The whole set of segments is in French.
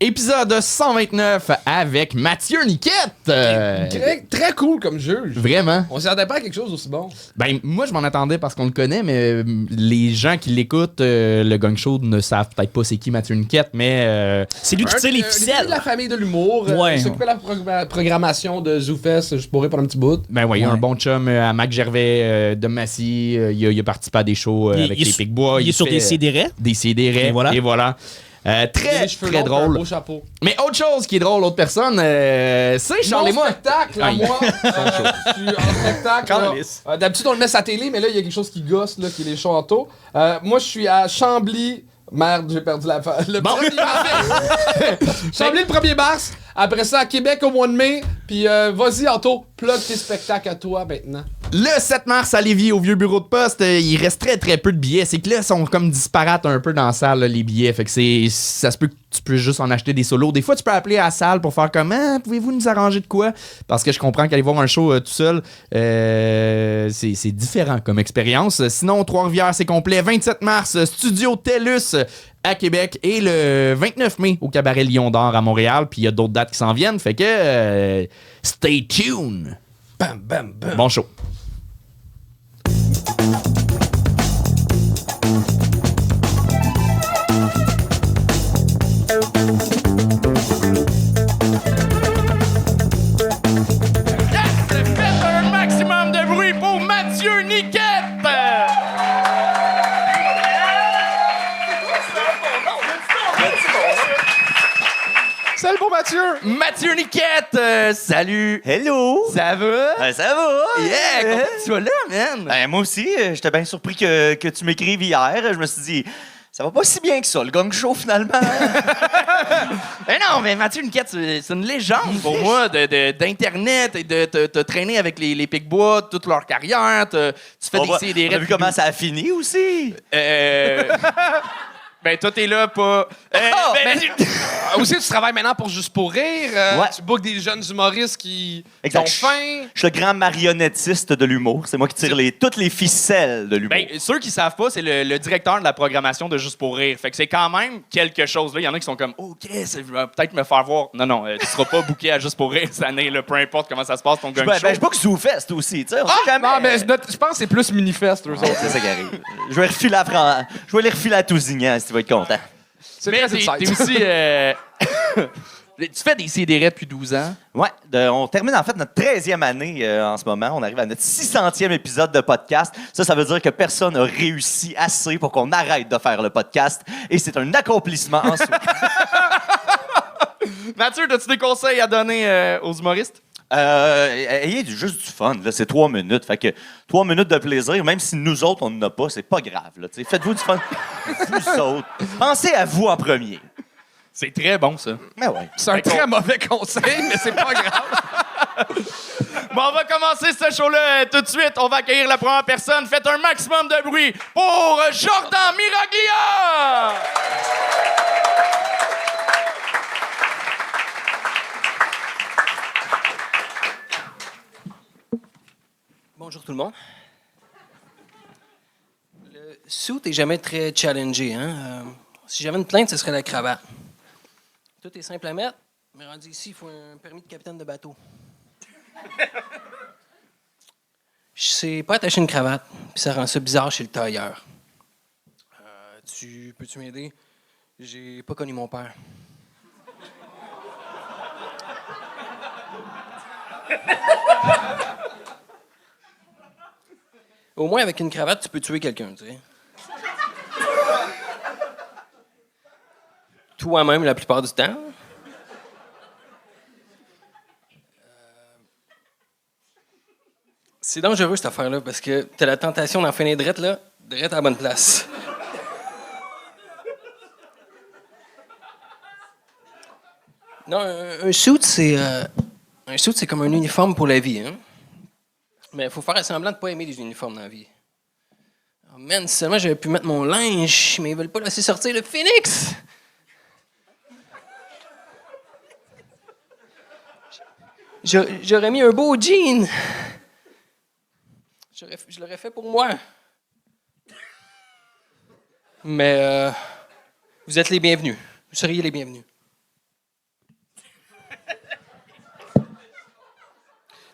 Épisode 129 avec Mathieu Niquette. Euh, Très, très cool comme juge. Vraiment. On s'attendait pas à quelque chose d'aussi bon. Ben, moi, je m'en attendais parce qu'on le connaît, mais euh, les gens qui l'écoutent, euh, le Gang Show, ne savent peut-être pas c'est qui Mathieu Niquette, mais euh, C'est lui qui tire les euh, ficelles. de la famille de l'humour. Ouais. Il s'occupait de la prog- programmation de ZooFest. Je pourrais pendant un petit bout. ben ouais, il y a un bon chum euh, à Mac Gervais euh, de Massy. euh, il, a, il a participé à des shows euh, Il- avec il est les sur- Picbois. Il est sur des CDR. Des CDR. Et voilà. Et voilà. Euh, très, très drôle. beau chapeau. Mais autre chose qui est drôle, autre personne, euh, c'est Charles et moi. spectacle, moi. euh, je suis en spectacle. là. Calisse. Euh, D'habitude, on le met à la télé, mais là, il y a quelque chose qui gosse, là, qui est les châteaux. Euh, moi, je suis à Chambly. Merde, j'ai perdu la fa- Le Bon. 1er mars. Chambly le 1er mars. Après ça, à Québec au mois de mai. Puis euh, vas-y, Anto, plug tes spectacles à toi maintenant. Le 7 mars à Lévis, au vieux bureau de poste, euh, il reste très très peu de billets. C'est que là, ils sont comme disparates un peu dans la salle, là, les billets. Fait que c'est. Ça se peut que tu peux juste en acheter des solos. Des fois, tu peux appeler à la salle pour faire comme Ah, pouvez-vous nous arranger de quoi? Parce que je comprends qu'aller voir un show euh, tout seul, euh, c'est différent comme expérience. Sinon, Trois-Rivières, c'est complet. 27 mars, Studio TELUS à Québec et le 29 mai au Cabaret Lion d'Or à Montréal. Puis il y a d'autres dates qui s'en viennent. Fait que euh, stay tuned. Bam, bam, bam. Bon show. Mathieu Niquette! euh, salut! Hello! Ça va? Ben, ça va? Yeah! Euh, Content que tu sois là, man! ben, moi aussi, euh, j'étais bien surpris que, que tu m'écrives hier. Je me suis dit, ça va pas si bien que ça, le gang show finalement. Ben non, mais Mathieu Niquette, c'est une légende pour moi de- de- d'Internet et de te, traîner avec les, les Picbois toute leur carrière. te- tu fais on, des va- CDR. on a vu comment ça a fini aussi. Euh, ben, toi, t'es là, pas. Euh, Oh, ben, mais- Euh, aussi, tu travailles maintenant pour Juste pour rire. euh, Ouais. Tu bookes des jeunes humoristes qui Exact. ont faim. Je suis le grand marionnettiste de l'humour. C'est moi qui tire les, toutes les ficelles de l'humour. Ben, ceux qui savent pas, c'est le, le directeur de la programmation de Juste pour rire. Fait que c'est quand même quelque chose. Là, il y en a qui sont comme, OK, ça va peut-être me faire voir. Non, non, euh, tu seras pas booké à Juste pour rire cette année, là, peu importe comment ça se passe, ton gang ben, show. ben, je book ZooFest aussi, tu sais. on sait jamais. Non, mais je pense que c'est plus manifeste, eux autres. C'est ça qui arrive. Je vais refiler à Fran- Je vais les refiler à Tousignan si tu vas être content. C'est Mais t'es t'es aussi. euh, tu fais des CDR depuis 12 ans? Ouais, de- on termine en fait notre 13e année euh, en ce moment. On arrive à notre 600e épisode de podcast. Ça, ça veut dire que personne n'a réussi assez pour qu'on arrête de faire le podcast. Et c'est un accomplissement en soi. Mathieu, as-tu des conseils à donner euh, aux humoristes? Euh, ayez du- juste du fun. là. C'est trois minutes. Fait que trois minutes de plaisir, même si nous autres, on n'en a pas, c'est pas grave. là. Faites-vous du fun. vous autres. Pensez à vous en premier. C'est très bon, ça. Mais ouais. C'est un très mauvais conseil, mais c'est pas grave. Bon, on va commencer ce show-là euh, tout de suite. On va accueillir la première personne. Faites un maximum de bruit pour euh, Jordan Miraglia! Bonjour tout le monde. Le suit est jamais très challengé. Hein? Euh, si j'avais une plainte, ce serait la cravate. Tout est simple à mettre, mais rendu ici, il faut un permis de capitaine de bateau. Je sais pas attacher une cravate, puis ça rend ça bizarre chez le tailleur. Euh, tu peux-tu m'aider? J'ai pas connu mon père. Au moins, avec une cravate, tu peux tuer quelqu'un, tu sais. Toi-même, la plupart du temps. C'est dangereux, cette affaire-là, parce que t'as la tentation d'en finir drette, là, drette à la bonne place. Non, un, un suit, c'est... euh, un suit, c'est comme un uniforme pour la vie, hein? Mais il faut faire semblant de ne pas aimer les uniformes dans la vie. Oh man, seulement j'avais pu mettre mon linge, mais ils veulent pas laisser sortir le phoenix! J'a- J'aurais mis un beau jean. Je l'aurais fait pour moi. Mais euh, vous êtes les bienvenus. Vous seriez les bienvenus.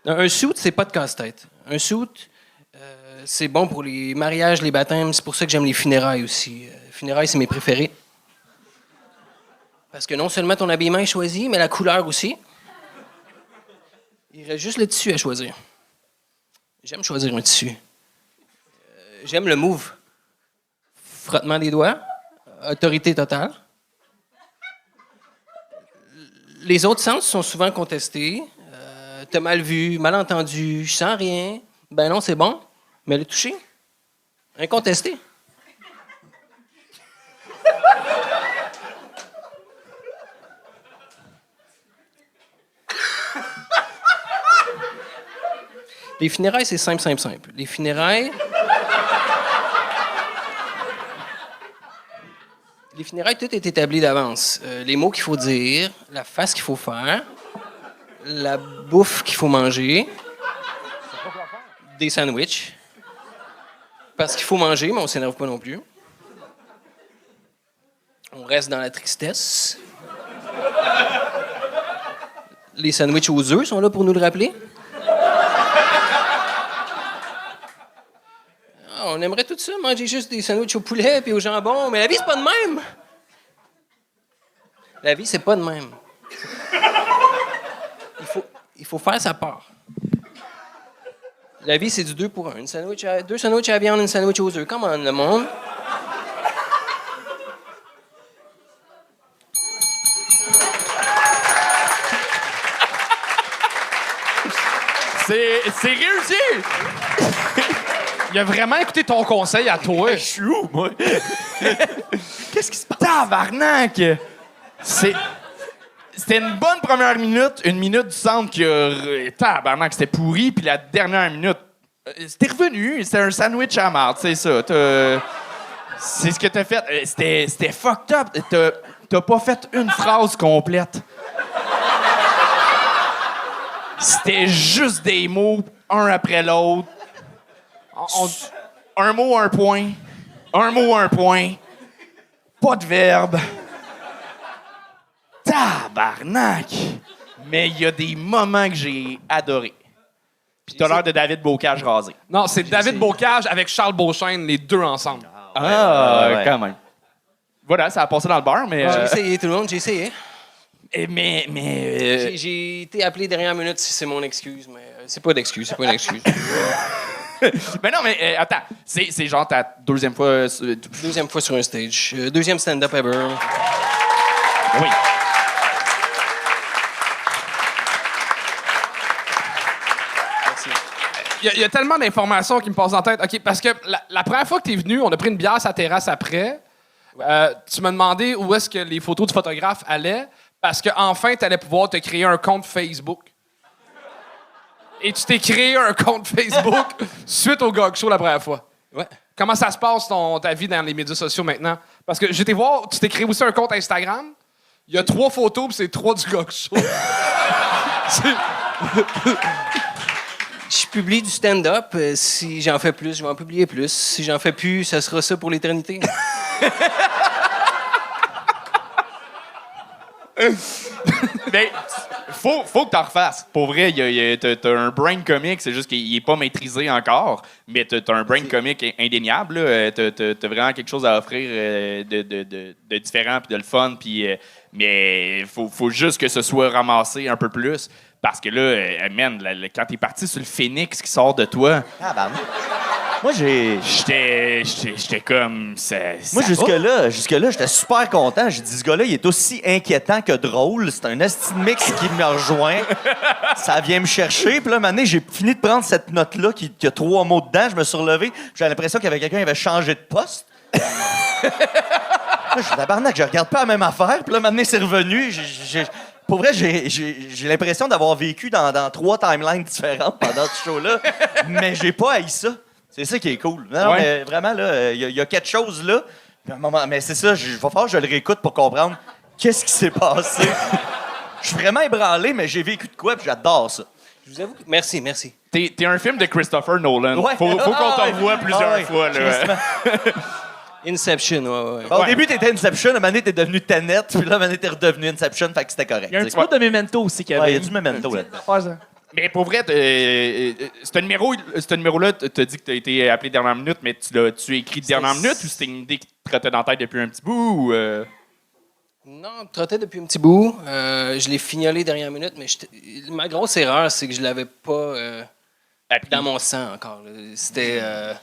Un suit, c'est pas de casse-tête. Un suit, euh, c'est bon pour les mariages, les baptêmes. C'est pour ça que j'aime les funérailles aussi. Euh, funérailles, c'est mes préférés. Parce que non seulement ton habillement est choisi, mais la couleur aussi. Il reste juste le tissu à choisir. J'aime choisir un tissu. Euh, j'aime le move. Frottement des doigts. Autorité totale. Les autres sens sont souvent contestés. T'as mal vu, mal entendu, je sens rien. Ben non, c'est bon. Mais le toucher, incontesté. Les funérailles, c'est simple, simple, simple. Les funérailles. Les funérailles, tout est établi d'avance. Euh, les mots qu'il faut dire, la face qu'il faut faire, la bouffe qu'il faut manger, des sandwichs. Parce qu'il faut manger, mais on s'énerve pas non plus. On reste dans la tristesse. Les sandwichs aux œufs sont là pour nous le rappeler. Ah, on aimerait tout ça, manger juste des sandwichs au poulet et au jambon, mais la vie, c'est pas de même. La vie, c'est pas de même. Il faut, faire sa part. La vie, c'est du deux pour un. Une sandwich à- deux sandwichs à la viande, une sandwich aux œufs. Comment le monde? C'est c'est réussi! Il a vraiment écouté ton conseil à toi. Je suis où, moi? Qu'est-ce qui se passe? Tabarnak! C'est. C'était une bonne première minute, une minute du centre qui a. Tabarnak, c'était pourri, puis la dernière minute. euh, C'était revenu, c'était un sandwich à marde, c'est ça. C'est ce que t'as fait. Euh, C'était fucked up. T'as- T'as pas fait une phrase complète. C'était juste des mots, un après l'autre. On- un mot, un point. Un mot, un point. Pas de verbe. Tabarnak! Mais il y a des moments que j'ai adorés. Puis t'as l'air de David Bocage rasé. Non, c'est David Bocage avec Charles Beauchesne, les deux ensemble. Ah, ouais, ouais. quand même. Voilà, ça a passé dans le bar, mais... J'ai euh, essayé, tout le monde, j'ai essayé. eh, mais... mais euh, J'ai- J'ai été appelé dernière minute si c'est mon excuse, mais euh, c'est pas d'excuse, c'est pas une excuse. mais non, mais euh, attends. C'est c'est genre ta deuxième fois... sur- Deuxième fois sur un stage. Deuxième stand-up ever. Oui. Il y, a- il y a tellement d'informations qui me passent en tête. OK, parce que la, la première fois que tu es venu, on a pris une bière à terrasse après. Euh, tu m'as demandé où est-ce que les photos du photographe allaient parce qu'enfin, tu allais pouvoir te créer un compte Facebook. Et tu t'es créé un compte Facebook suite au Gog Show la première fois. Ouais. Comment ça se passe ton, ta vie dans les médias sociaux maintenant? Parce que j'étais voir, tu t'es créé aussi un compte Instagram. Il y a trois photos, puis c'est trois du Gog Show. Je publie du stand-up. euh, si j'en fais plus, je vais en publier plus. Si j'en fais plus, ça sera ça pour l'éternité. Ben, faut, faut que t'en refasses. Pour vrai, y a- il y a- t'as, un brain comique, c'est juste qu'il est pas maîtrisé encore, mais t'as, un brain comique indéniable. là. Euh, T'as, vraiment quelque chose à offrir euh, de, de- de- de différent puis de le fun. Puis, euh, mais faut, faut juste que ce soit ramassé un peu plus. Parce que là, man, quand t'es parti sur le phénix qui sort de toi, Ah, ben, moi, j'ai. j'étais, j'étais, comme. Ça, Moi, ça jusque-là, jusque-là, j'étais super content. J'ai dit, ce gars-là, il est aussi inquiétant que drôle. C'est un esti mix qui me rejoint. Ça vient me chercher. Puis là, maintenant, j'ai fini de prendre cette note-là qui, qui a trois mots dedans. Je me suis relevé. J'ai l'impression qu'il y avait quelqu'un qui avait changé de poste. Là, je suis tabarnak, je regarde pas la même affaire. Puis là, maintenant, c'est revenu. J'ai- j'ai- pour vrai, j'ai- j'ai j'ai l'impression d'avoir vécu dans, dans trois timelines différentes pendant ce show-là. mais j'ai pas haï ça. C'est ça qui est cool. Non, Ouais. mais vraiment, là, il y, a- il y a quelque chose là. Mais c'est ça, il va falloir que je le réécoute pour comprendre qu'est-ce qui s'est passé. Je suis vraiment ébranlé, mais j'ai vécu de quoi, puis j'adore ça. Je vous avoue que... Merci, merci. T'es, t'es un film de Christopher Nolan. Ouais. Faut, faut qu'on Ah, te ouais. revoie plusieurs Ah, ouais. fois. Là. Inception, ouais, ouais. Bon, Au Ouais. début, t'étais Inception, à un moment donné, t'es devenu Tenet, puis là, à un moment donné, t'es redevenu Inception, fait que c'était correct. Il y a un petit peu de Memento aussi qu'il y Ouais, il y avait. a du memento là-dedans. Mais pour vrai, euh, euh, ce numéro, ce numéro-là, t'as dit que t'as été appelé dernière minute, mais tu l'as tu écrit de dernière minute ou c'était une idée qui te trottait dans la tête depuis un petit bout ou, euh, Non, trottais depuis un petit bout. Euh, je l'ai fignolé dernière minute, mais ma grosse erreur, c'est que je l'avais pas euh, dans mon sang encore. C'était. euh,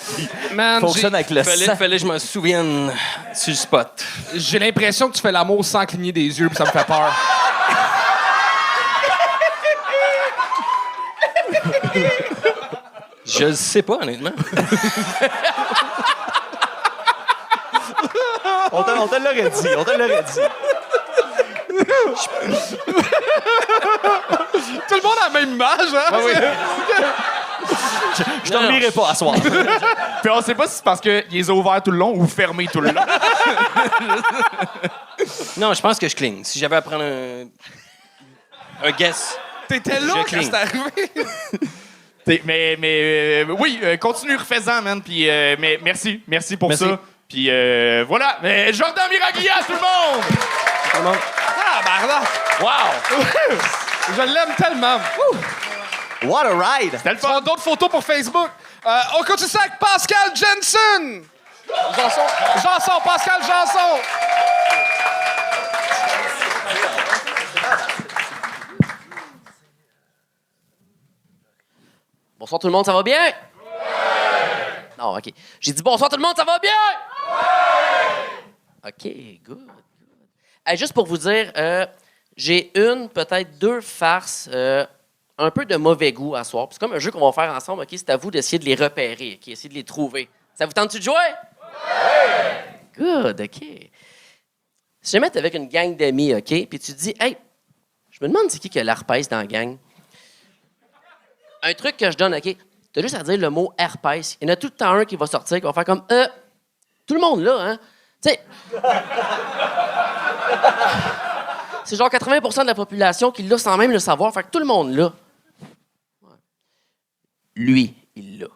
Man, Fonctionne j'ai- avec le fallait, sang. fallait que je m'en souvienne sur le spot. j'ai l'impression que tu fais l'amour sans cligner des yeux, puis ça me fait peur. Je le sais pas, honnêtement. On te, on te l'aurait dit, on te l'aurait dit. Tout le monde a la même image, hein? Je t'oublierai pas à soir. Puis on sait pas si c'est parce qu'il les a ouverts tout le long ou fermés tout le long. Non, je pense que je cligne. Si j'avais à prendre un. Un guess. T'étais là Je quand cligne. c'est arrivé. Mais mais euh, oui, euh, continue, refais-en, man. Puis euh, mais merci, merci pour Merci. ça. Puis euh, voilà, mais Jordan Miraglia, tout le monde! Tout le monde. Ah, barda! Wow! Je l'aime tellement. What a ride! C'était le Tu vas fun! d'autres photos pour Facebook. Euh, on continue ça avec Pascal Jensen. Janson, Janson, Pascal Janson. Bonsoir tout le monde, ça va bien? Non, OK. J'ai dit bonsoir tout le monde, ça va bien? OK, good. Hey, juste pour vous dire, euh, j'ai une, peut-être deux farces euh, un peu de mauvais goût à soir. C'est comme un jeu qu'on va faire ensemble, OK? C'est à vous d'essayer de les repérer, OK? De les trouver. Ça vous tente-tu de jouer? Good, OK. Si jamais t'es avec une gang d'amis, OK? Puis tu te dis, hey, je me demande c'est qui qui a l'herpès dans la gang? Un truc que je donne, OK? T'as juste à dire le mot herpès. Il y en a tout le temps un qui va sortir, qui va faire comme Euh, tout le monde là, hein? Tu sais. C'est genre 80% de la population qui l'a sans même le savoir. Fait que tout le monde. Ouais. Lui, il l'a.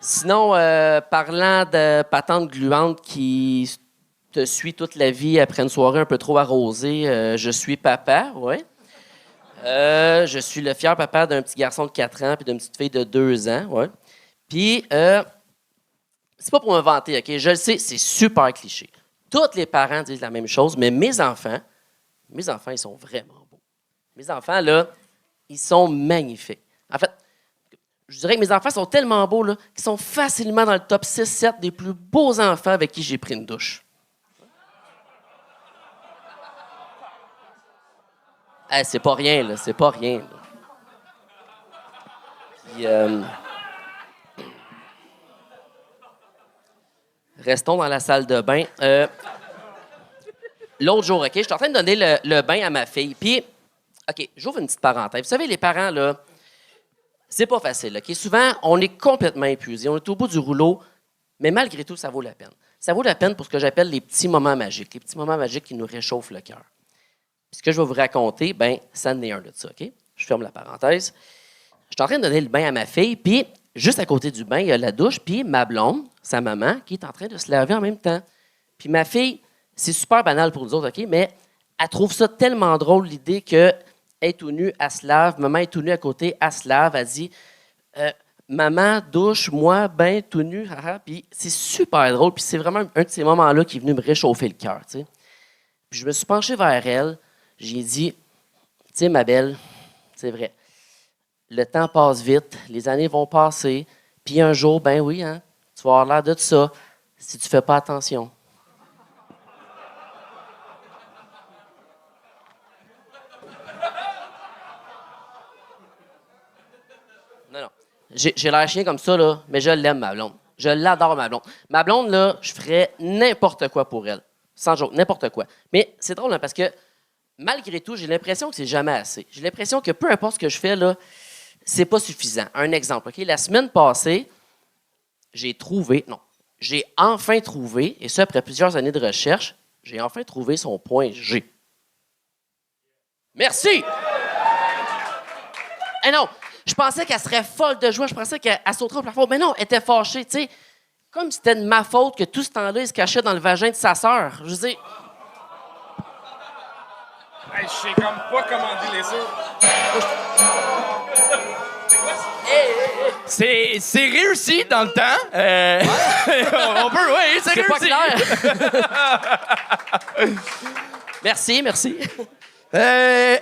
Sinon, euh, parlant de patente gluante qui te suit toute la vie après une soirée un peu trop arrosée, euh, je suis papa, ouais. Euh, je suis le fier papa d'un petit garçon de 4 ans puis d'une petite fille de 2 ans, ouais. Puis, euh, c'est pas pour me vanter, OK? Je le sais, c'est super cliché. Tous les parents disent la même chose, mais mes enfants, mes enfants, ils sont vraiment beaux. Mes enfants, là, ils sont magnifiques. En fait, je dirais que mes enfants sont tellement beaux, qu'ils sont facilement dans le top 6-7 des plus beaux enfants avec qui j'ai pris une douche. C'est pas rien, là. C'est pas rien. euh, Restons dans la salle de bain. Euh, L'autre jour, OK, je suis en train de donner le, le bain à ma fille. Puis, OK, j'ouvre une petite parenthèse. Vous savez, les parents, là, c'est pas facile. OK? Souvent, on est complètement épuisé. On est au bout du rouleau, mais malgré tout, ça vaut la peine. Ça vaut la peine pour ce que j'appelle les petits moments magiques. Les petits moments magiques qui nous réchauffent le cœur. Ce que je vais vous raconter, ben, ça en est un de ça, OK? Je ferme la parenthèse. Je suis en train de donner le bain à ma fille, puis juste à côté du bain, il y a la douche, puis ma blonde, sa maman, qui est en train de se laver en même temps. Puis ma fille, c'est super banal pour nous autres, OK? Mais elle trouve ça tellement drôle, l'idée que elle est tout nue, elle se lave, maman est tout nue à côté, elle se lave, elle dit euh, Maman, douche, moi, bain, tout nu. Puis c'est super drôle, puis c'est vraiment un de ces moments-là qui est venu me réchauffer le cœur. Puis je me suis penché vers elle, j'ai dit Tu sais, ma belle, c'est vrai. Le temps passe vite, les années vont passer, puis un jour, ben oui, hein, tu vas avoir l'air de ça si tu fais pas attention. Non, non. J'ai j'ai l'air chien comme ça, là, mais je l'aime, ma blonde. Je l'adore, ma blonde. Ma blonde, là, je ferais n'importe quoi pour elle. Sans joke, n'importe quoi. Mais c'est drôle, hein, parce que malgré tout, j'ai l'impression que c'est jamais assez. J'ai l'impression que peu importe ce que je fais, là, c'est pas suffisant. Un exemple, OK? La semaine passée, j'ai trouvé, non, j'ai enfin trouvé, et ça après plusieurs années de recherche, j'ai enfin trouvé son point G. Merci! Eh non, je pensais qu'elle serait folle de joie, je pensais qu'elle elle sauterait au plafond, mais non, elle était fâchée, tu sais. Comme c'était de ma faute que tout ce temps-là, il se cachait dans le vagin de sa sœur. Je veux Hey, je sais comme pas comment dealer ça. C'est, c'est réussi dans le temps. Euh, on peut, oui, c'est C'est pas réussi. clair. merci, merci. Euh...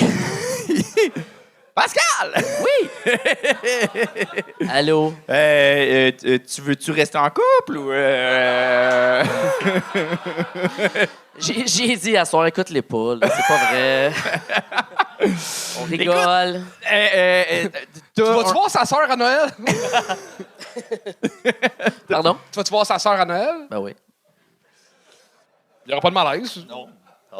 Pascal! Oui. Allô? Euh, euh, euh, tu veux-tu rester en couple ou. euh, J'ai j'ai dit à soir, écoute les poules, c'est pas vrai. On rigole. euh, euh, euh, t'as Tu vas-tu un- voir sa sœur à Noël? Pardon? tu vas-tu voir sa sœur à Noël? Ben oui. Il n'y aura pas de malaise? Non.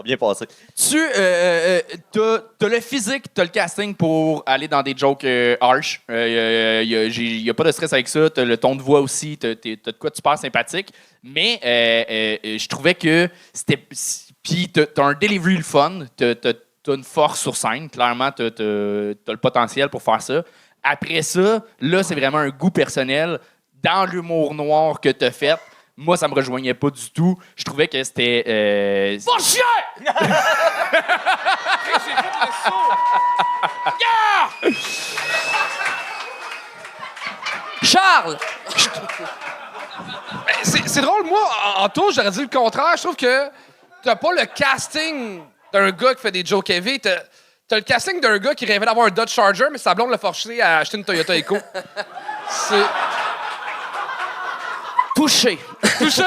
Bien passer. Tu euh, euh, t'as, t'as le physique, t'as le casting pour aller dans des jokes euh, harsh. Il euh, y, a, pas de stress avec ça. T'as le ton de voix aussi. T'as, de quoi super sympathique. Mais euh, euh, euh, je trouvais que c'était. Puis t'as, un delivery fun. T'as, t'as une force sur scène. Clairement, t'as, t'as le potentiel pour faire ça. Après ça, là, c'est vraiment un goût personnel. Dans l'humour noir que t'as fait, moi, ça me rejoignait pas du tout. Je trouvais que c'était. euh, le saut. Charles! C'est c'est drôle, moi, en, en tout, j'aurais dit le contraire. Je trouve que t'as pas le casting d'un gars qui fait des jokes heavy. T'as t'as le casting d'un gars qui rêvait d'avoir un Dodge Charger, mais sa blonde l'a forcé à acheter une Toyota Echo. C'est. Touché. Touché?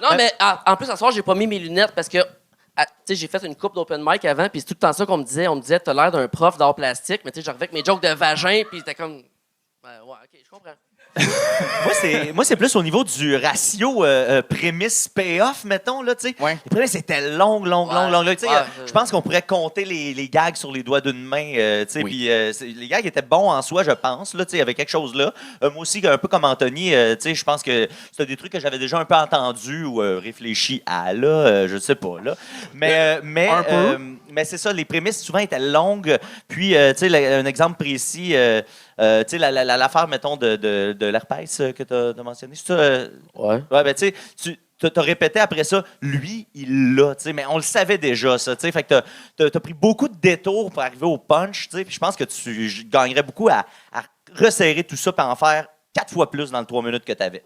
Non, mais en, en plus, à soir, j'ai pas mis mes lunettes parce que, tu sais, j'ai fait une coupe d'open mic avant, puis c'est tout le temps ça qu'on me disait. On me disait, t'as l'air d'un prof d'art plastique, mais tu sais, j'arrivais avec mes jokes de vagin, puis c'était comme. Ouais, ouais, ok, je comprends. Moi, c'est, plus au niveau du ratio euh, euh, prémisse-payoff, mettons. Là, tu sais. Ouais. Les prémices étaient longues, longues, Ouais. longues, Ouais, euh, je pense qu'on pourrait compter les, les gags sur les doigts d'une main. euh, Oui. c'est- les gags étaient bons en soi, je pense. Là, il y avait quelque chose là. Moi aussi, un peu comme Anthony, je pense que c'était des trucs que j'avais déjà un peu entendus ou réfléchis à, là, je sais pas. Là. Mais, mais, un peu. Mais c'est ça, les prémices souvent étaient longues. Puis, euh, tu sais, un exemple précis, euh, euh, tu sais, la- la- la- l'affaire, mettons, de, de, de l'herpès que tu as mentionné, c'est ça? Ouais. Ouais, ben, tu sais, tu t'as- répété après ça, lui, il l'a, tu sais, mais on le savait déjà, ça, tu sais. Fait que t'as- t'as pris beaucoup de détours pour arriver au punch, tu sais, puis je pense que tu gagnerais beaucoup à, à resserrer tout ça pour en faire quatre fois plus dans le trois minutes que tu avais.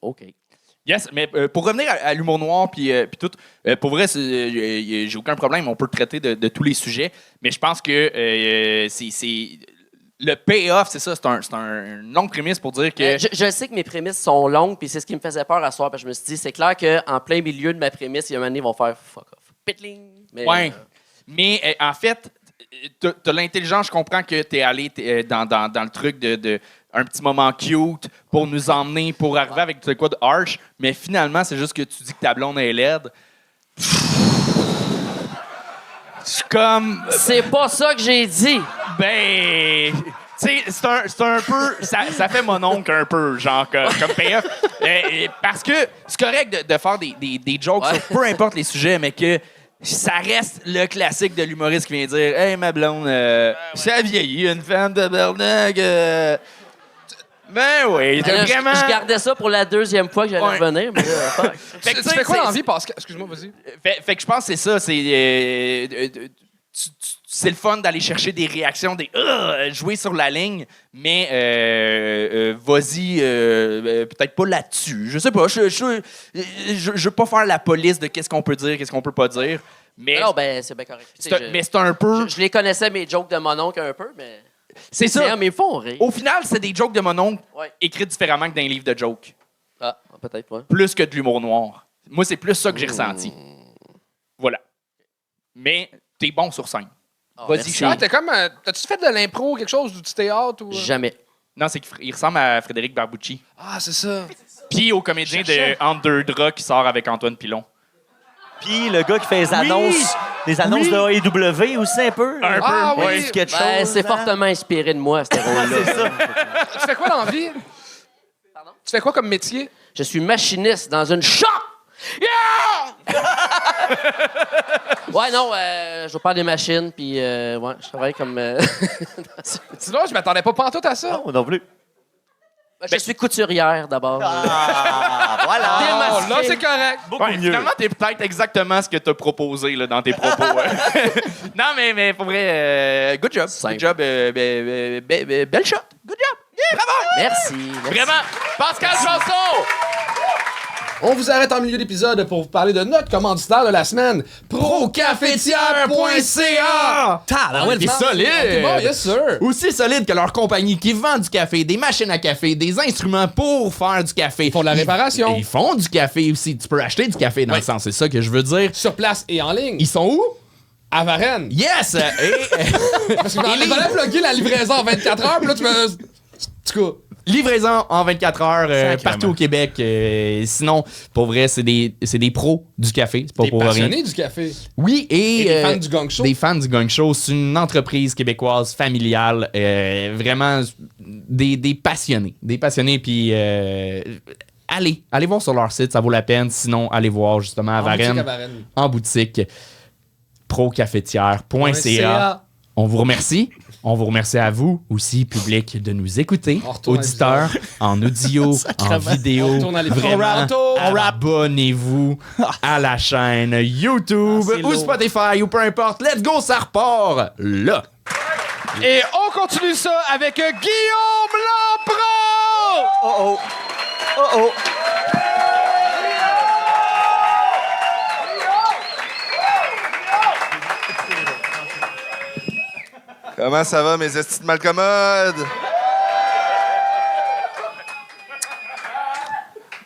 OK. Yes, mais euh, pour revenir à, à l'humour noir puis euh, puis tout, euh, pour vrai, euh, j'ai aucun problème, on peut le traiter de, de tous les sujets, mais je pense que euh, c'est, c'est- le payoff, c'est ça, c'est, un, c'est un- une longue prémisse pour dire que Euh, je, je sais que mes prémices sont longues, puis c'est ce qui me faisait peur à soir, parce que je me suis dit, c'est clair qu'en plein milieu de ma prémisse, il y a un moment donné, ils vont faire fuck off. Pitling! Mais, Ouais. euh, Mais euh, en fait, t'as l'intelligence, je comprends que t'es allé euh, dans, dans- dans le truc de, de un petit moment cute pour nous emmener, pour arriver avec sais quoi de harsh, mais finalement, c'est juste que tu dis que ta blonde est laide. C'est comme. c'est pas ça que j'ai dit! Ben. Tu sais, c'est un, c'est un peu. Ça, ça fait mon oncle un peu, genre, comme, comme payoff. Euh, euh, parce que c'est correct de, de faire des, des, des jokes Ouais. sur peu importe les sujets, mais que ça reste le classique de l'humoriste qui vient dire Hey, ma blonde, euh, ça vieillit, une femme de Bernac. euh. Ben oui, t'as Alors, je- vraiment. je, gardais ça pour la deuxième fois que j'allais Ouais. revenir, mais là, fuck. Fait que, Tu sais, fais quoi c'est- dans la vie, Pascal? Excuse-moi, vas-y. Fait, fait que je pense que c'est ça. C'est euh, euh, euh, tu- tu- c'est le fun d'aller chercher des réactions, des euh, jouer sur la ligne, mais euh, euh, vas-y, euh, euh, peut-être pas là-dessus. Je sais pas. Je, je, je, je veux pas faire la police de qu'est-ce qu'on peut dire, qu'est-ce qu'on peut pas dire, mais Non, ben, c'est bien correct. Tu c'est sais, un- je- mais c'est un peu. Je, je les connaissais, mes jokes de mon oncle, un peu, mais. C'est ça. Mais ils me font rire. Au final, c'est des jokes de mon oncle Ouais. écrits différemment que d'un livre de jokes, Ah, peut-être pas. plus que de l'humour noir. Moi, c'est plus ça que j'ai Mmh. ressenti. Voilà. Mais t'es bon sur scène. Ah, Vas-y, merci. Charles. Ah, t'es comme. euh, T'as-tu fait de l'impro ou quelque chose, du petit théâtre? Ou... euh? Jamais. Non, c'est qu'il ressemble à Frédéric Barbucci. Ah, c'est ça. Puis au comédien de Entre deux draps qui sort avec Antoine Pilon. Puis le gars qui fait les Oui! annonces, les annonces Oui! de AEW aussi un peu. Un Ah, peu, oui. dit quelque Ben, chose, c'est hein? fortement inspiré de moi, ce rôle-là. C'est ça. Tu fais quoi dans la vie? Pardon? Tu fais quoi comme métier? Je suis machiniste dans une shop! Yeah! ouais, non, euh, je faire des machines, puis euh, ouais, je travaille comme. euh, Sinon, je m'attendais pas pantoute à ça. Non, non plus. Je suis couturière d'abord. Ah, voilà. Oh, là, c'est correct. Beaucoup Ouais, mieux. Finalement, t'es peut-être exactement ce que t'as proposé là, dans tes propos. hein. non, mais, mais pour vrai, euh, good job. Simple. Good job. euh, be- be- be- be- belle shot. Good job. Yeah, bravo. Merci. merci. Vraiment. Pascal Chanson. On vous arrête en milieu d'épisode pour vous parler de notre commanditaire de la semaine, procafetière.ca. Ah ouais, t'es solide. Ok, bon, yes sir. Aussi solide que leur compagnie qui vend du café, des machines à café, des instruments pour faire du café. Ils font de la réparation. Ils font du café aussi. Tu peux acheter du café dans le sens, c'est ça que je veux dire. Sur place et en ligne. Ils sont où? À Varennes. Yes! Et, Parce que je m'en la livraison en 24 heures, puis là, tu me. En tout cas, livraison en 24 heures euh, partout au Québec. Euh, sinon, pour vrai, c'est des, c'est des pros du café. C'est pas t'es pour rien. passionné du café. Oui, et, Et des euh, fans du Gong Show. Des fans du Gong Show. C'est une entreprise québécoise familiale. euh, vraiment des, des passionnés. Des passionnés. Puis euh, allez, allez voir sur leur site, ça vaut la peine. Sinon, allez voir justement à En boutique Varennes à Varennes. en boutique procafetière.ca. On vous remercie. On vous remercie à vous aussi, public, de nous écouter. Auditeurs, en audio, en vidéo. Vraiment, abonnez-vous à la chaîne YouTube Ah, ou lourd. Spotify ou peu importe. Let's go, ça repart là. Et on continue ça avec Guillaume Lampron! Oh oh. Oh oh. Comment ça va, mes estis de malcommodes?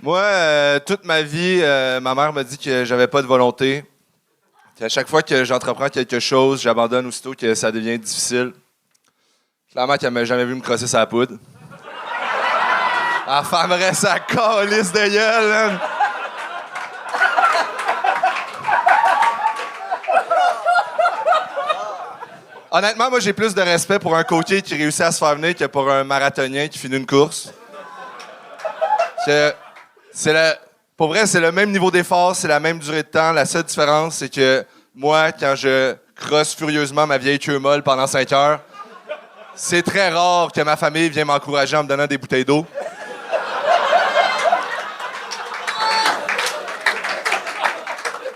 Moi, euh, toute ma vie, euh, ma mère m'a dit que j'avais pas de volonté. À chaque fois que j'entreprends quelque chose, j'abandonne aussitôt que ça devient difficile. Clairement qu'elle m'a jamais vu me crosser sa poudre. Elle fermerait sa calice de gueule, man. Honnêtement, moi, j'ai plus de respect pour un coquet qui réussit à se faire venir que pour un marathonien qui finit une course. Pour vrai, c'est le même niveau d'effort, c'est la même durée de temps. La seule différence, c'est que moi, quand je crosse furieusement ma vieille queue molle pendant 5 heures, c'est très rare que ma famille vienne m'encourager en me donnant des bouteilles d'eau.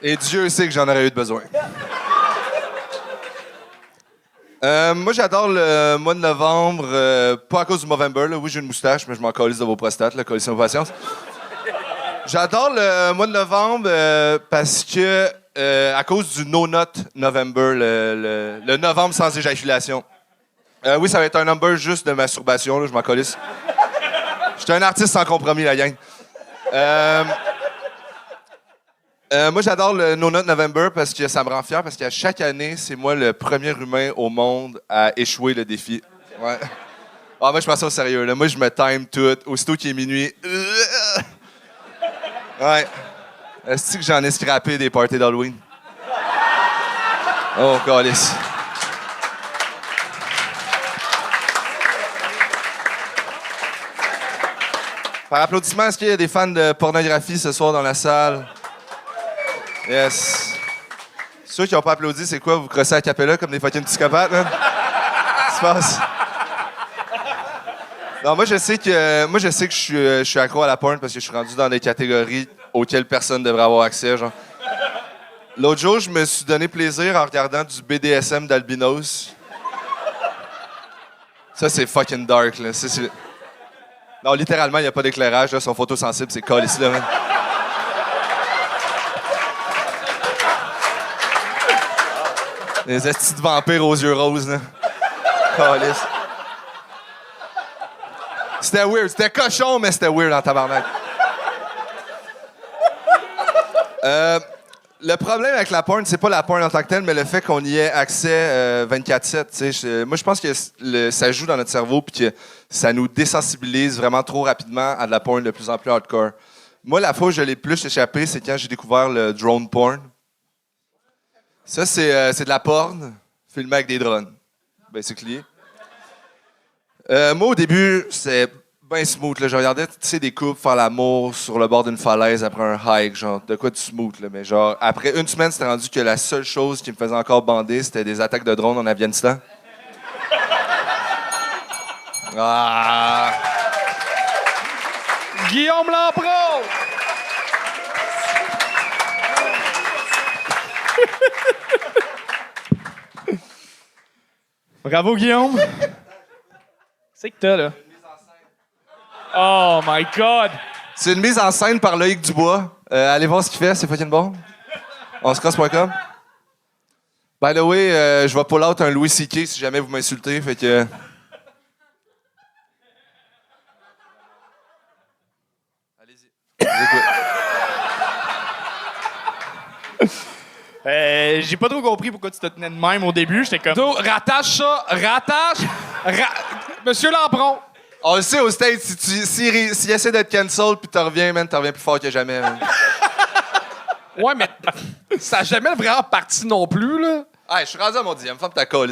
Et Dieu sait que j'en aurais eu de besoin. Euh, moi, j'adore le mois de novembre, euh, pas à cause du Movember. Là. Oui, j'ai une moustache, mais je m'en calisse de vos prostates, là, vos patience. J'adore le mois de novembre euh, parce que, à cause du No Not November, le, novembre sans éjaculation. Oui, ça va être un number juste de masturbation, je m'en calisse. Je suis un artiste sans compromis, la gang. Euh, euh, moi, j'adore le No Nut November parce que ça me rend fier parce qu'à chaque année, c'est moi le premier humain au monde à échouer le défi. Ouais. Ah, moi, je pense ça au sérieux. Là. Moi, je me time tout. Aussitôt qu'il est minuit. Ouais. Est-ce que j'en ai scrappé des parties d'Halloween? Oh, calice. Par applaudissement, est-ce qu'il y a des fans de pornographie ce soir dans la salle? Yes. Ceux qui n'ont pas applaudi, c'est quoi? Vous crossez à capella comme des fucking psychopathes, qui se passe? Non, moi, je sais que, moi, je, sais que je, suis, euh, je suis accro à la porn parce que je suis rendu dans des catégories auxquelles personne devrait avoir accès, genre. L'autre jour, je me suis donné plaisir en regardant du BDSM d'albinos. Ça, c'est fucking dark, là. Non, littéralement, il n'y a pas d'éclairage, là. Ils sont photosensibles, c'est calisse, là, man. Les estis de vampires aux yeux roses, là. C'était weird. C'était cochon, mais c'était weird en tabarnak. Euh, le problème avec la porn, c'est pas la porn en tant que telle, mais le fait qu'on y ait accès euh, 24-7. tu sais. Je- Moi, je pense que ça joue dans notre cerveau puis que ça nous désensibilise vraiment trop rapidement à de la porn de plus en plus hardcore. Moi, la fois où je l'ai plus échappé, c'est quand j'ai découvert le drone porn. Ça, c'est euh, de la porn filmée avec des drones. Basically. Euh, moi, au début, c'est bien smooth. Là. Je regardais tu sais, des couples faire l'amour sur le bord d'une falaise après un hike, genre de quoi de smooth. Là. Mais genre, après une semaine, c'était rendu que la seule chose qui me faisait encore bander, c'était des attaques de drones en Afghanistan. Ah! Guillaume Lampron! Bravo, Guillaume. C'est que t'as, là. Oh my God! C'est une mise en scène par Loïc Dubois. Euh, allez voir ce qu'il fait, c'est fucking bon. On se By the way, euh, je vais pull out un Louis C.K. si jamais vous m'insultez, fait que... Euh, j'ai pas trop compris pourquoi tu te tenais de même au début. J'étais comme. Do, rattache ça, rattache. ra- Monsieur Lampron, On le sait aux States, si tu si, s'il essaie d'être cancel puis t'en reviens, man, t'en reviens plus fort que jamais. man. ouais, mais ça n'a jamais vraiment parti non plus, là. Ah, je suis rendu à mon dixième. Ferme ta gueule.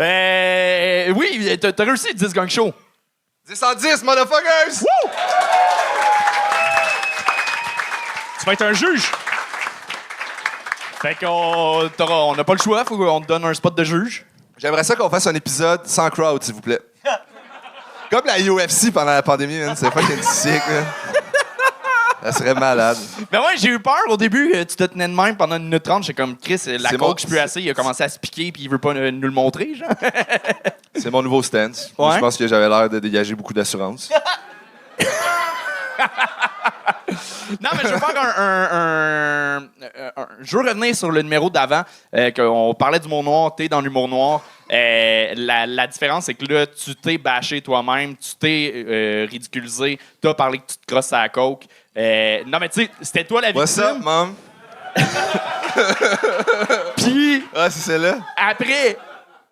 Euh, oui, t'as t'as réussi 10 gang show. 10 en 10, motherfuckers! Tu vas être un juge. Fait qu'on on n'a pas le choix, faut qu'on te donne un spot de juge. J'aimerais ça qu'on fasse un épisode sans crowd, s'il vous plaît. Comme la UFC pendant la pandémie, man. C'est fucking sick, là. Ça serait malade. Ben ouais, j'ai eu peur au début. euh, Tu te tenais de même pendant une minute trente. J'étais comme Chris, euh, la C'est coke, mon- je assez. Il a commencé à se piquer puis il veut pas euh, nous le montrer, genre. C'est mon nouveau stance. Ouais. Je pense que j'avais l'air de dégager beaucoup d'assurance. Non, mais je veux faire un. un, un- un- je veux revenir sur le numéro d'avant, euh, qu'on parlait d'humour noir, t'es dans l'humour noir. Euh, la, la différence, c'est que là, tu t'es bâché toi-même, tu t'es euh, ridiculisé, t'as parlé que tu te crosses à la coke. Euh, non, mais tu sais, c'était toi la What's up, victime. mom? Puis Ah, c'est celle-là? après,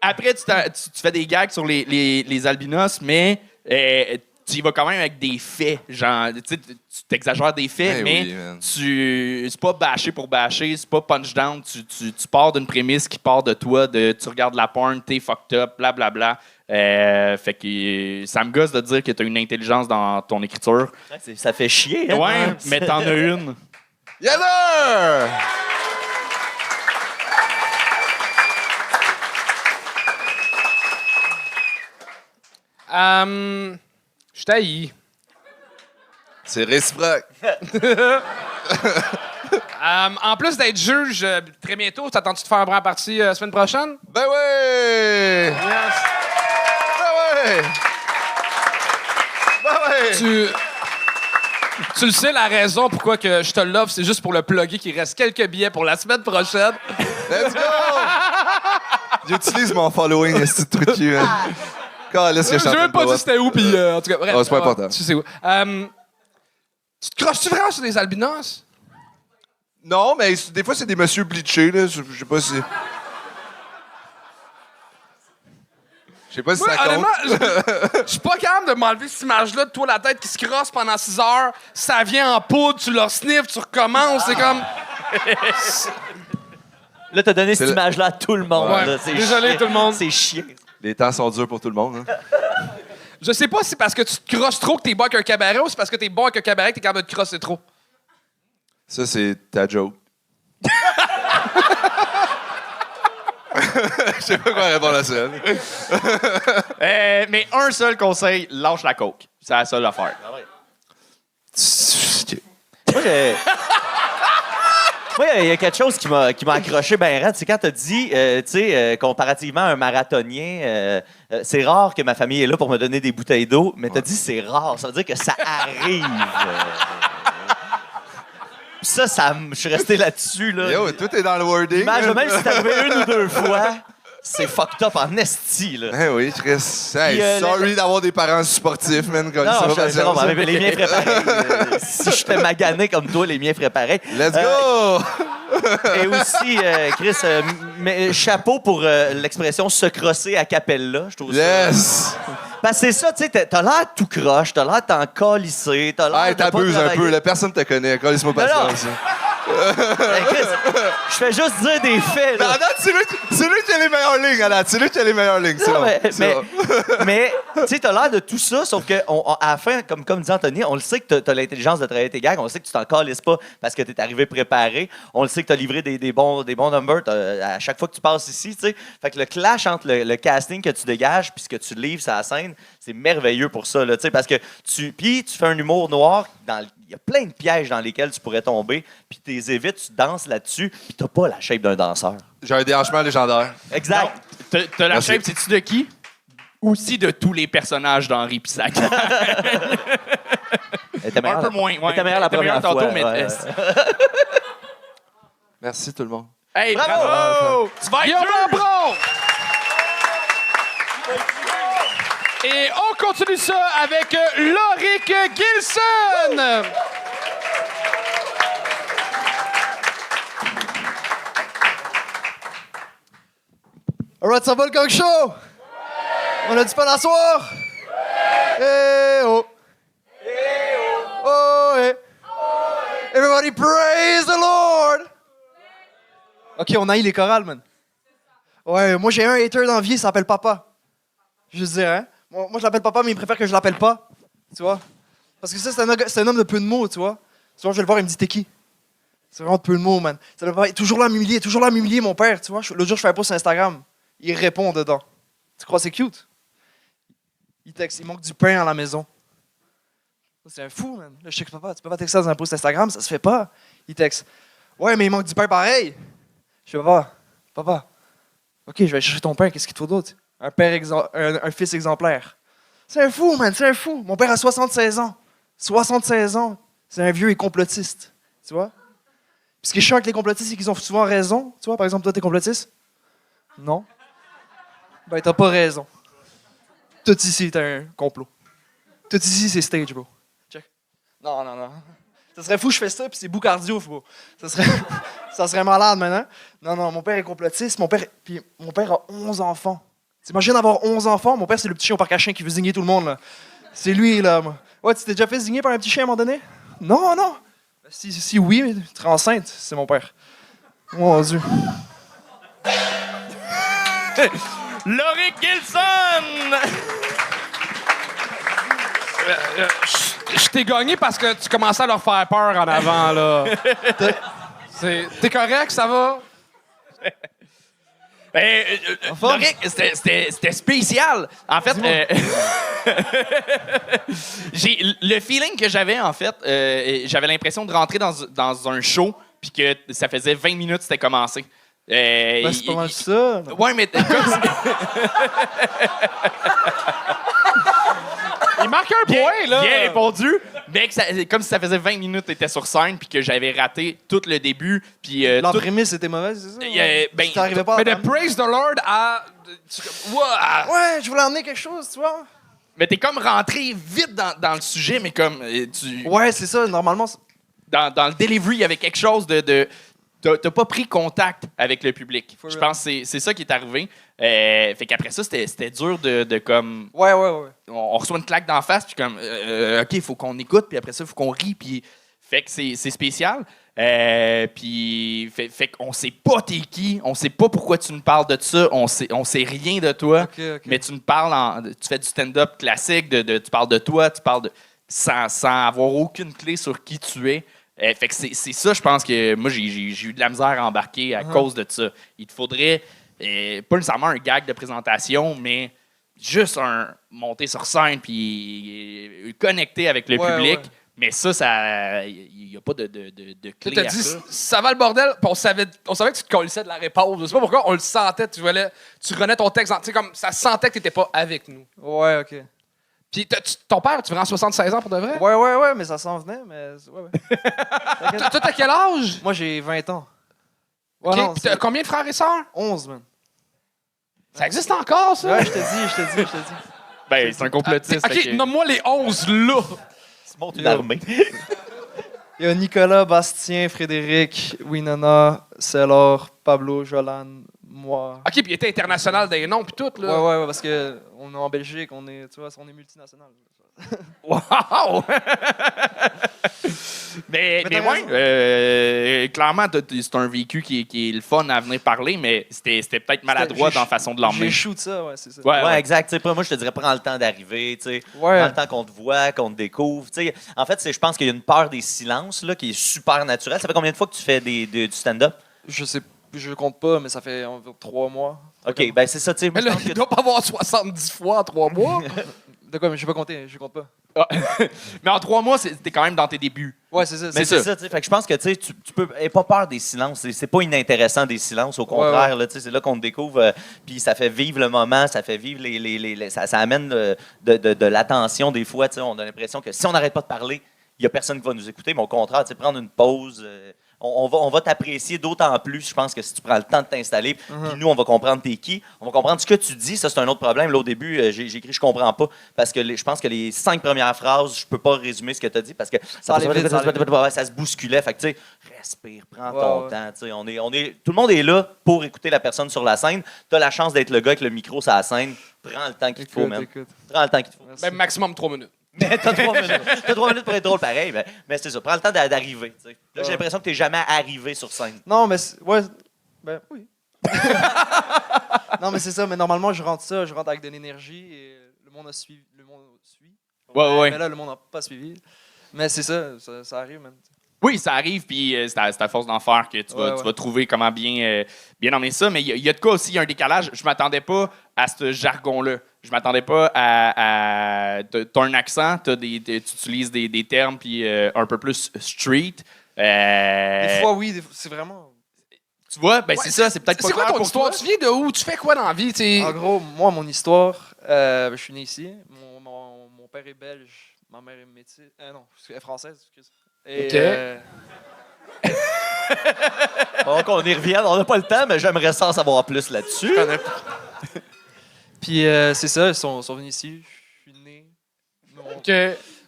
après tu, t'en- tu- tu fais des gags sur les, les, les albinos, mais euh, tu y vas quand même avec des faits. Genre, tu t'exagères des faits, Eh mais oui, tu c'est pas bâché pour bâcher, c'est pas punch down. Tu, tu, tu pars d'une prémisse qui part de toi, de tu regardes la porn, t'es fucked up, blablabla. Euh, fait que ça me gosse de dire que t'as une intelligence dans ton écriture. Ça fait chier. hein? Ouais, mais t'en as une. Yes, sir! Je t'haïs. C'est réciproque. Euh, en plus d'être juge euh, très bientôt, t'attends-tu de faire un bras partie euh, semaine prochaine? Ben ouais! Ben ouais! Ben ouais! Tu, tu le sais, la raison pourquoi que je te l'offre, c'est juste pour le plugger qu'il reste quelques billets pour la semaine prochaine. Let's go! J'utilise mon following, est-ce que tu truc hein? Calisse que je J'ai même pas dit c'était où, puis euh, en tout cas, bref. Ah, c'est pas Ouais, important. Tu sais où. Euh, tu te croches-tu vraiment sur des albinos? Non, mais des fois, c'est des messieurs bleachés, là. Je je sais pas si. Je sais pas si Moi, ça compte. honnêtement, je je suis pas capable de m'enlever cette image-là de toi, la tête qui se crosse pendant 6 heures, ça vient en poudre, tu leur sniffes, tu recommences, c'est comme... Là, t'as donné cette le- image-là à tout le monde. Ouais. là. C'est Désolé, chiant. tout le monde. C'est chiant. Les temps sont durs pour tout le monde. hein. Je sais pas si c'est parce que tu te crosses trop que t'es bon avec un cabaret ou c'est parce que t'es bon avec un cabaret que t'es capable de te crosser trop. Ça, c'est ta joke. Je sais pas quoi répondre à ça. Euh, mais un seul conseil, lâche la coke. C'est la seule affaire. Moi, j'ai- Moi, il y a quelque chose qui m'a qui m'a accroché bien raide. C'est quand t'as dit, euh, tu sais, euh, comparativement à un marathonien, euh, c'est rare que ma famille est là pour me donner des bouteilles d'eau, mais t'as dit c'est rare. Ça veut dire que ça arrive. Ça, ça m- je suis resté là-dessus. Là. Yo, tout est dans le wording. Même si c'est arrivé une ou deux fois, c'est fucked up en esti. Là. Ben oui, Chris. Hey, euh, sorry d'avoir des parents sportifs, man. Comme Non, ça, je- non, mais les miens feraient pareil. Si j'étais magané comme toi, les miens feraient pareil. Let's Euh, go! Et aussi, euh, Chris, euh, mais, chapeau pour l'expression se crosser à capella. Je trouve ça. Yes! Parce que c'est ça, tu sais, t'as- l'air tout croche, t'as l'air t'en calisser, t'as l'air. Hey, pas t'abuses un peu. La personne te connaît. Calisse-moi Non, non. Hey, Chris, je fais juste dire des faits, là. non, c'est lui, qui- c'est lui qui a les meilleures lignes, Alain. C'est lui qui a les meilleures lignes. Non, mais, mais, tu sais, t'as l'air de tout ça, sauf qu'à la fin, comme, comme dit Anthony, on le sait que t'as- t'as l'intelligence de travailler tes gags, on le sait que tu t'en calisses pas parce que t'es arrivé préparé, on le sait que t'as livré des, des bons, des bons numbers à chaque fois que tu passes ici, tu sais. Fait que le clash entre le, le casting que tu dégages puis ce que tu livres sur la scène, c'est merveilleux pour ça, là, tu sais, parce que tu... Puis tu fais un humour noir, il y a plein de pièges dans lesquels tu pourrais tomber, puis tu les évites, tu danses là-dessus, puis t'as pas la shape d'un danseur. J'ai un déhanchement légendaire. Exact. T'as t'as la Merci. shape, sais-tu de qui? Aussi de tous les personnages d'Henri Pissac. Elle était meilleure Un peu la- moins. elle Ouais, était meilleure la Elle était meilleure première tantôt, fois. mais- ouais, ouais. Merci tout le monde. Hey, Bravo! bravo! Tu vas être Guillaume dur! Et on continue ça avec euh, Loric Gilson! Alright, ça va le gang show? On a du fun à soir? Eh oh! Oh eh! Everybody praise the Lord! Ok, on a eu les chorales, man. Ouais, moi j'ai un hater dans la vie, il s'appelle Papa. Je veux dire, hein? Moi, je l'appelle Papa, mais il préfère que je l'appelle pas. Tu vois? Parce que ça, c'est un, homme de peu de mots, tu vois? Souvent, je vais le voir, il me dit T'es qui? C'est vraiment de peu de mots, man. Toujours là à m'humilier, toujours là à m'humilier, mon père, tu vois? L'autre jour, je fais un post sur Instagram. Il répond dedans. Tu crois que c'est cute? Il texte, il manque du pain à la maison. C'est un fou, man. Là, je sais papa, tu peux pas texter ça dans un post Instagram, ça se fait pas. Il texte, ouais, mais il manque du pain pareil. Je fais, papa, papa, ok, je vais aller chercher ton pain, qu'est-ce qu'il te faut d'autre? Un père un, fils exemplaire. C'est un fou, man, c'est un fou. Mon père a 76 ans. 76 ans. C'est un vieux et complotiste. Tu vois? Puis ce qui est chiant avec les complotistes, c'est qu'ils ont souvent raison. Tu vois, par exemple, toi, t'es complotiste? Non? Ben, t'as pas raison. Tout ici est un complot. Tout ici, c'est stage, bro. Check. Non, non, non. Ça serait fou, que je fais ça, puis c'est bout cardio, bro. Ça serait, ça serait malade maintenant. Non, non, mon père est complotiste. Mon père, puis mon père a 11 enfants. T'imagines avoir 11 enfants? Mon père, c'est le petit chien au parc à chiens qui veut zigner tout le monde, là. C'est lui, là. moi. Ouais, tu t'es déjà fait zigner par un petit chien à un moment donné? Non, non. Si, si oui, mais tu es enceinte, c'est mon père. Mon Dieu. Loric Gilson! Euh, Je je t'ai gagné parce que tu commençais à leur faire peur en avant, là. T'es correct, ça va? Ben, euh, euh, c'était- spécial. En fait, euh, j'ai le feeling que j'avais, en fait, euh, j'avais l'impression de rentrer dans, dans un show puis que ça faisait 20 minutes que c'était commencé. Ben, c'est pas mal ça. Ouais, mais un point, là. Bien répondu. Mais que ça- comme si ça faisait 20 minutes que t'étais sur scène puis que j'avais raté tout le début. Puis euh, La tout- prémisse était mauvaise, c'est ça? Euh, ben, t'arrivais pas à Mais de Praise the Lord à. Ouais, je voulais emmener quelque chose, tu vois. Mais t'es comme rentré vite dans, dans le sujet, mais comme euh, tu, Ouais, c'est ça, normalement. dans, dans le delivery, il y avait quelque chose de. de T'as pas pris contact avec le public. For Je real. pense que c'est- ça qui est arrivé. Euh, fait qu'après ça, c'était dur de, de comme. Ouais, ouais, ouais. On, on reçoit une claque d'en face, puis comme. euh, euh, OK, il faut qu'on écoute, puis après ça, il faut qu'on rit, puis. Fait que c'est spécial. Euh, puis. Fait, fait qu'on sait pas t'es qui, on sait pas pourquoi tu nous parles de ça, on sait, on sait rien de toi. Mais tu me parles, en, tu fais du stand-up classique, de, de- tu parles de toi, tu parles de. sans, sans avoir aucune clé sur qui tu es. Euh, fait que c'est c'est ça, je pense que moi, j'ai- eu de la misère à embarquer à cause de ça. Il te faudrait, euh, pas nécessairement un gag de présentation, mais juste un monter sur scène puis euh, connecter avec le Ouais, public. ouais. Mais ça, ça il n'y a pas de, de, de, de Tu clé à dit, ça. ça va le bordel, puis on savait, on savait que tu te colissais de la réponse. Je sais pas pourquoi, on le sentait, tu voulais, tu renais ton texte, en- tu sais, comme ça sentait que t'étais pas avec nous. Ouais, ok. Puis ton père, tu rends 76 ans pour de vrai? Ouais, ouais, ouais, mais ça s'en venait, mais. Ouais, ouais. Toi, toi, t'as quel âge? Moi, j'ai 20 ans. Ouais, Ok, non, puis c'est t'as combien de frères et sœurs? 11, man. Ça existe encore, ça? Ouais, je te dis, je te dis, je te dis. Ben, c'est un complotiste. ok, fait que- nomme-moi les 11 là. Tu montes une armée. Il y a Nicolas, Bastien, Frédéric, Winona, Célor, Pablo, Jolan, moi. Ok, puis il était international des noms, puis tout, là. ouais, ouais, parce que on est en Belgique, on est, tu vois, on est multinational. Wow! mais Mais ouais, euh, clairement, c'est un vécu qui est, qui est le fun à venir parler, mais c'était c'était peut-être maladroit j'ai- dans la façon de J'ai l'emmener. shoot ça, ouais, c'est ça. Ouais, Ouais, ouais. exact. Tu sais, pas- moi, je te dirais, prends le temps d'arriver. tu sais. Ouais. Prends le temps qu'on te voit, qu'on te découvre. Tu sais, en fait, c'est- je pense qu'il y a une peur des silences là, qui est super naturelle. Ça fait combien de fois que tu fais des, de- du stand-up? Je sais, je compte pas, mais ça fait environ trois mois. OK, ben c'est ça. tu sais, Mais là, il que- doit pas avoir 70 fois en 3 mois. De quoi, mais je vais pas compter, je compte pas. Ah. Mais en trois mois, t'es quand même dans tes débuts. Ouais, c'est ça. Mais C'est ça, tu sais. Fait que je pense que tu tu peux. Aie pas peur des silences. C'est- pas inintéressant des silences. Au contraire, c'est là qu'on te découvre. euh, Puis ça fait vivre le moment, ça fait vivre les. les- les- les- ça, ça amène de, de- de l'attention des fois. On a l'impression que si on n'arrête pas de parler, il y a personne qui va nous écouter. Mais au contraire, tu sais, prendre une pause. euh, on, on va, on va t'apprécier d'autant plus, je pense, que si tu prends le temps de t'installer. Puis nous, on va comprendre t'es qui. On va comprendre ce que tu dis. Ça, c'est un autre problème. Là, au début, euh, j'ai écrit je comprends pas. Parce que les- je pense que les cinq premières phrases, je peux pas résumer ce que tu as dit. Parce que Ça ça se bousculait. Fait que, tu sais, respire, prends ton ouais. temps. tu sais, On est, on est, tout le monde est là pour écouter la personne sur la scène. Tu as la chance d'être le gars avec le micro sur la scène. Prends le temps qu'il te faut, écoute. Prends le temps qu'il te faut. Ben, maximum trois minutes. Mais t'as trois minutes. T'as trois minutes pour être drôle pareil. Mais, mais c'est ça. Prends le temps d'a- d'arriver. tu sais. Là, j'ai l'impression que t'es jamais arrivé sur scène. Non, mais c'est- ouais, ben oui. non, mais c'est ça. Mais normalement, je rentre ça, je rentre avec de l'énergie et le monde a suivi, le monde suit. Ouais, ouais. Mais là, le monde n'a pas suivi. Mais c'est ça, ça, ça arrive, man. Oui, ça arrive, puis euh, c'est à, c'est à force d'en faire que tu vas, Ouais, tu ouais. vas trouver comment bien, euh, bien emmener ça. Mais il y, a- il y a de quoi aussi, il y a un décalage. Je m'attendais pas à ce jargon-là. Je m'attendais pas à. à t'as un accent, t'as des, t'as- tu utilises des, des termes, puis euh, un peu plus street. Euh, Des fois, oui, des fois, c'est vraiment. Tu vois, ben Ouais, c'est ça, c'est peut-être pas C'est quoi ton histoire? toi. Tu viens de où? Tu fais quoi dans la vie? t'sais? En gros, moi, mon histoire, euh, je suis né ici. Mon, mon, mon père est belge, ma mère est métisse. Euh, non, elle est française, excuse. Et, Ok. euh, Bon, qu'on y revienne. On n'a pas le temps, mais j'aimerais ça en savoir plus là-dessus. Puis euh, c'est ça, ils sont, sont venus ici. Je suis né. Mon- Ok.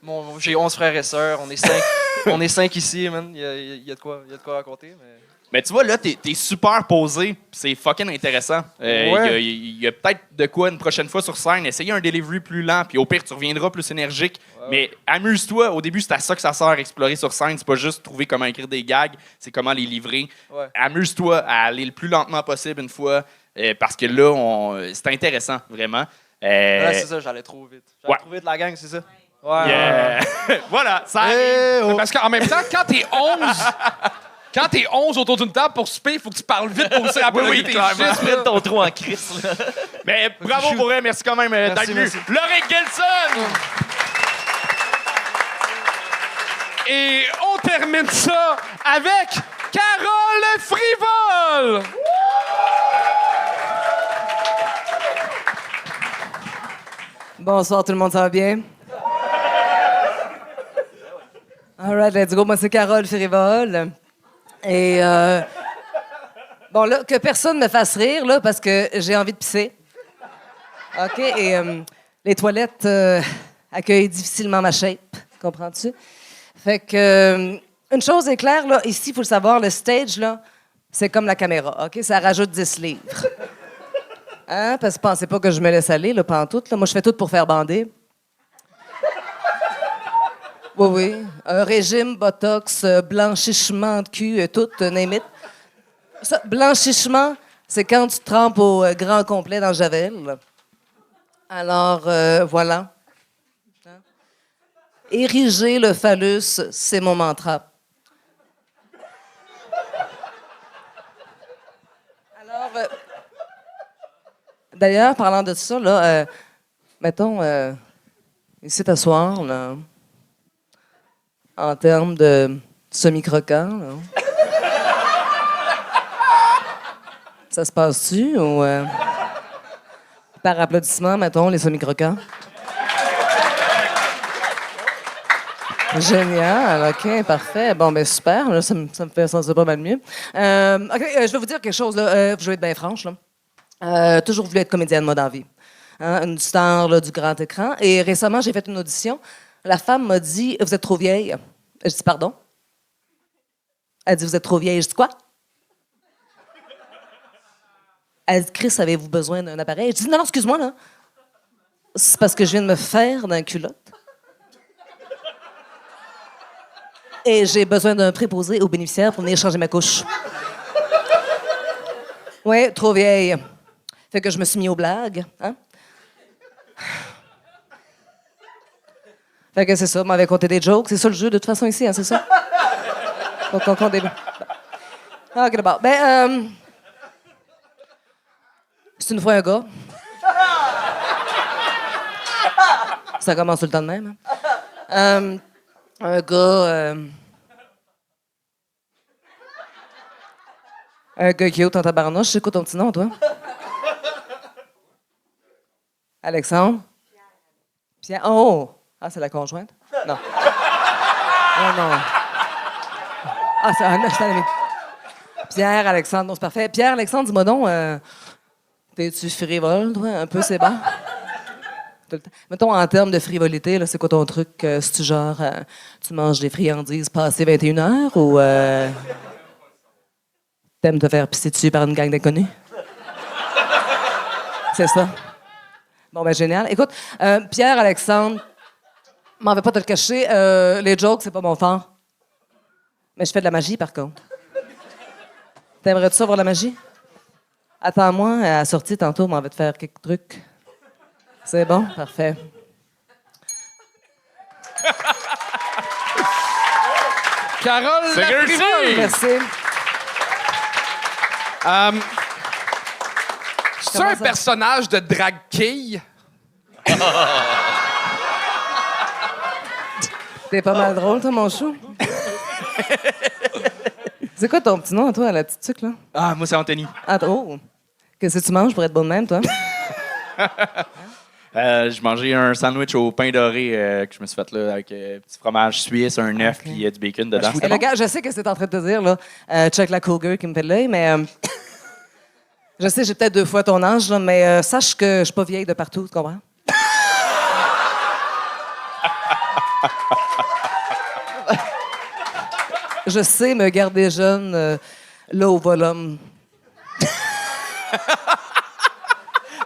mon- J'ai 11 frères et sœurs. On est 5 on est cinq ici, man. Il y a, il y a de quoi, il y a de quoi raconter. Mais... Mais tu vois, là, t'es es super posé. C'est fucking intéressant. Euh, Il Ouais. y a, il y a peut-être de quoi une prochaine fois sur scène. Essayer un delivery plus lent, puis au pire, tu reviendras plus énergique. Ouais, Mais amuse-toi. Au début, c'est à ça que ça sert, explorer sur scène. C'est pas juste trouver comment écrire des gags, c'est comment les livrer. Ouais. Amuse-toi à aller le plus lentement possible une fois, euh, parce que là, on- c'est intéressant, vraiment. Euh, Ouais, c'est ça, j'allais trop vite. J'allais ouais. trop vite, la gang, c'est ça? Ouais. yeah. voilà, ça arrive. Eh, oh. Parce qu'en même temps, quand t'es 11, quand t'es 11 autour d'une table pour souper, il faut que tu parles vite pour aussi rappeler Oui, oui, chiffres. Mets ton trou en crise. Mais bravo pour elle, merci quand même euh, d'être venu. Laurie Gelson! Et on termine ça avec Carole Frivole! Bonsoir tout le monde, ça va bien? All right, let's go. Moi, c'est Carole Frivole. Et euh, bon, là, que personne me fasse rire, là, parce que j'ai envie de pisser. OK? Et euh, les toilettes euh, accueillent difficilement ma shape. Comprends-tu? Fait que, euh, une chose est claire, là, ici, il faut le savoir, le stage, là, c'est comme la caméra. OK? Ça rajoute 10 livres. Hein? Parce que pensez pas que je me laisse aller, là, pantoute. Moi, je fais tout pour faire bander. Oui, oui. Un régime, botox, euh, blanchissement de cul, euh, tout, euh, name it. Ça, blanchissement, c'est quand tu trempes au euh, grand complet dans Javel. Alors, voilà. Hein? Ériger le phallus, c'est mon mantra. Alors, euh, D'ailleurs, parlant de ça, là, euh, mettons, euh, ici t'asseoir, là, en termes de semi-croquant, là. Ça se passe-tu ou euh, par applaudissement, mettons, les semi-croquants? Génial, OK, parfait. Bon, ben super, là, ça, me, ça me fait sentir pas mal mieux. OK, je vais vous dire quelque chose, là. Je vais être bien franche, là. Euh, toujours voulu être comédienne, moi, dans la vie. Hein, une star du grand écran. Et récemment, j'ai fait une audition. La femme m'a dit Vous êtes trop vieille. Je dis Pardon Elle dit Vous êtes trop vieille. Je dis Quoi Elle dit Chris, avez-vous besoin d'un appareil Je dis Non, non, excuse-moi, là. C'est parce que je viens de me faire d'un culotte. Et j'ai besoin d'un préposé aux bénéficiaires pour venir changer ma couche. Oui, trop vieille. Fait que je me suis mis aux blagues. Hein? Fait que c'est ça, m'avait compté des jokes. C'est ça le jeu, de toute façon, ici, hein, c'est ça? Donc, on compte des... Ah, OK, d'abord. Ben, euh... C'est une fois un gars. Ça commence tout le temps de même. hein? Euh, un gars. euh, un gars cute en tabarnouche. C'est quoi ton petit nom, toi? Alexandre? Pierre. Oh! Ah, c'est la conjointe? Non. Non, non. Ah, c'est un, un ami. Pierre, Alexandre, non, c'est parfait. Pierre, Alexandre, dis-moi donc, euh, t'es-tu frivole, toi? Un peu, c'est temps. Mettons, en termes de frivolité, c'est quoi ton truc? Euh, C'est-tu genre, euh, tu manges des friandises passées 21 heures ou euh, t'aimes te faire pisser dessus par une gang d'inconnus? C'est ça. Bon, ben génial. Écoute, euh, Pierre, Alexandre, m'en vais pas te le cacher, euh, les jokes, c'est pas mon fort. Mais je fais de la magie, par contre. T'aimerais-tu ça voir la magie? Attends-moi, à la sortie, tantôt, m'en va te faire quelques trucs. C'est bon? Parfait. Carole. Merci. Euh, C'est un ça? personnage de drag quille? T'es pas mal drôle, toi, mon chou. C'est quoi ton petit nom, à toi, la petite tuque, là? Ah, moi, c'est Anthony. Ah, oh! Qu'est-ce que tu manges pour être bon de même, toi? Euh, je mangeais un sandwich au pain doré euh, que je me suis fait là, avec euh, petit fromage suisse, un œuf, puis euh, du bacon dedans. Et le gars, je sais que c'est en train de te dire, là, euh, check la cougar qui me fait de l'œil, mais euh, je sais, j'ai peut-être deux fois ton âge, là, mais euh, sache que je suis pas vieille de partout, tu comprends? je sais me garder jeune euh, là au volume.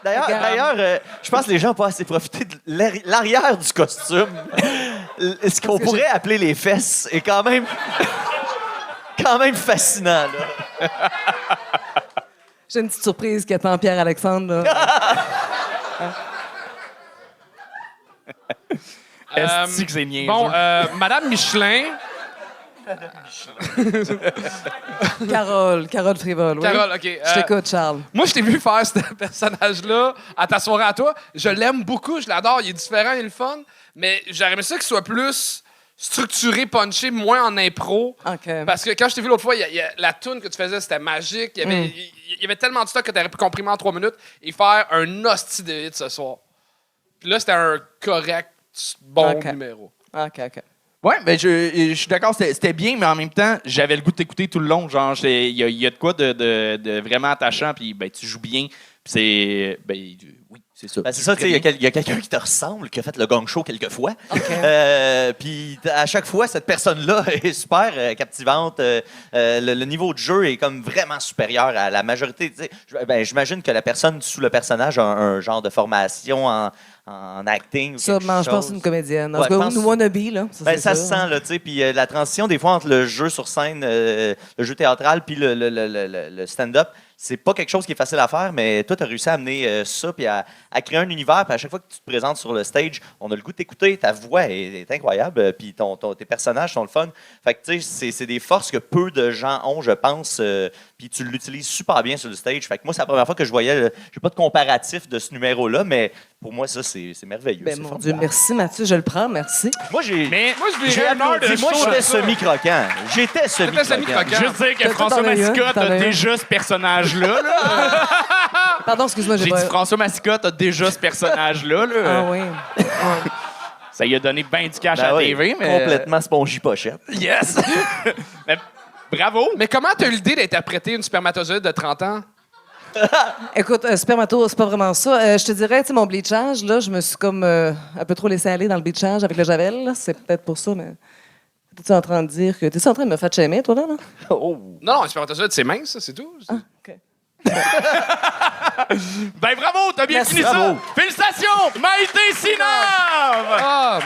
D'ailleurs, euh, je pense que les gens n'ont pas assez profité de l'arri- l'arrière du costume. Ce qu'on pourrait appeler les fesses est quand même, quand même fascinant. Là. J'ai une petite surprise qui attend Pierre-Alexandre. là. Est-ce que c'est niaiseux? Bon, euh, Madame Michelin. Carole, Carole Frivole. oui. Carole, OK. Je euh, t'écoute, Charles. Moi, je t'ai vu faire ce personnage-là à ta soirée à toi. Je l'aime beaucoup, je l'adore. Il est différent, il est le fun. Mais j'aurais aimé ça qu'il soit plus structuré, punché, moins en impro. Parce que quand je t'ai vu l'autre fois, il y a- il y a- la tune que tu faisais, c'était magique. Il y, avait, Mm. y avait tellement de stock que tu aurais pu comprimer en trois minutes et faire un hostie de hit ce soir. Puis là, c'était un correct, bon OK. numéro. OK, OK. Ouais, ben je, je suis d'accord, c'était bien, mais en même temps, j'avais le goût de t'écouter tout le long. Genre, il y, a- il y a de quoi de, de- de vraiment attachant, puis ben, tu joues bien. Puis c'est. Ben, oui, c'est ça. Ben, c'est ça, tu sais, il y a quel- il y a, quelqu'un qui te ressemble, qui a fait le gong show quelques fois. OK. Euh, Puis t- à chaque fois, cette personne-là est super euh, captivante. Euh, euh, le, le niveau de jeu est comme vraiment supérieur à la majorité. tu sais. Je- Ben, J'imagine que la personne sous le personnage a un, un genre de formation en, en acting. Ou quelque mange, je pense que chose. c'est une comédienne. En Ouais, tout cas, pense- nous, wannabe, là. Ça, Ben, c'est ça se sûr. sent, là, tu sais. Puis euh, la transition, des fois, entre le jeu sur scène, euh, le jeu théâtral, puis le, le- le- le- le- le stand-up, c'est pas quelque chose qui est facile à faire, mais toi, tu as réussi à amener euh, ça, puis à, créer un univers. Puis à chaque fois que tu te présentes sur le stage, on a le goût de t'écouter. Ta voix est, est incroyable, euh, puis ton, tes personnages sont le fun. Fait tu sais, c'est- c'est des forces que peu de gens ont, je pense. euh, puis tu l'utilises super bien sur le stage. Fait que moi, c'est la première fois que je voyais. le- J'ai pas de comparatif de ce numéro-là, mais pour moi, ça, c'est c'est merveilleux. Ben, c'est mon formidable. Dieu, merci, Mathieu. Je le prends, merci. Moi, j'ai. Mais Moi, je J'ai applaudi. Moi, j'étais semi-croquant. J'étais semi-croquant. semi-croquant. juste dire que François un, Massicotte a déjà ce personnage-là. là. Pardon, excuse-moi, j'ai dit François Massicotte a déjà ce personnage-là. là. Ah oui. Ça lui a donné bien du cash Ben à la oui, TV, mais. Complètement spongy pochette. Yes! Mais bravo! Mais comment t'as eu l'idée d'interpréter une spermatozoïde de 30 ans? Écoute, euh, spermato, c'est pas vraiment ça. Euh, je te dirais, tu sais, mon bleachage, là, je me suis comme euh, un peu trop laissé aller dans le bleachage avec le javel. là. C'est peut-être pour ça, mais... T'es-tu en train de dire que... T'es-tu en train de me faire shamer, toi, là? Oh. Non, non, une spermatozoïde, c'est mince, ça, c'est tout. OK. Ben bravo, t'as bien Merci. fini ça! Félicitations! Maïté Sinave! Ah!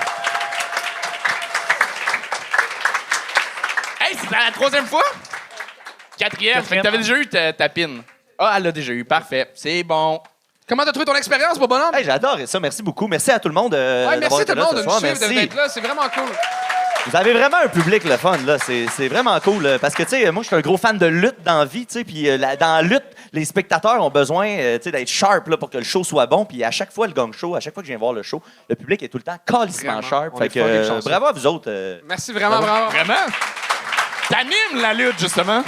La troisième fois? Quatrième, fait que t'avais déjà eu ta, ta pin. Ah, elle l'a déjà eu, parfait. C'est bon. Comment t'as trouvé ton expérience, bonhomme? Hey, J'adore ça. Merci beaucoup. Merci à tout le monde. euh, Ouais, d'avoir merci été tout le là monde ce de nous soir. suivre, Merci. d'être là. C'est vraiment cool. Vous avez vraiment un public le fun, là. C'est c'est vraiment cool. là. Parce que, tu sais, moi, je suis un gros fan de lutte dans la vie, tu sais. Puis euh, la- dans la lutte, les spectateurs ont besoin, euh, tu sais, d'être sharp, là, pour que le show soit bon. Puis à chaque fois, le gang show, à chaque fois que je viens voir le show, le public est tout le temps calissement Vraiment. sharp. On Fait est que, fucking euh, chanceux. bravo à vous autres. euh. Merci vraiment, bravo. Vraiment? T'animes la lutte, justement?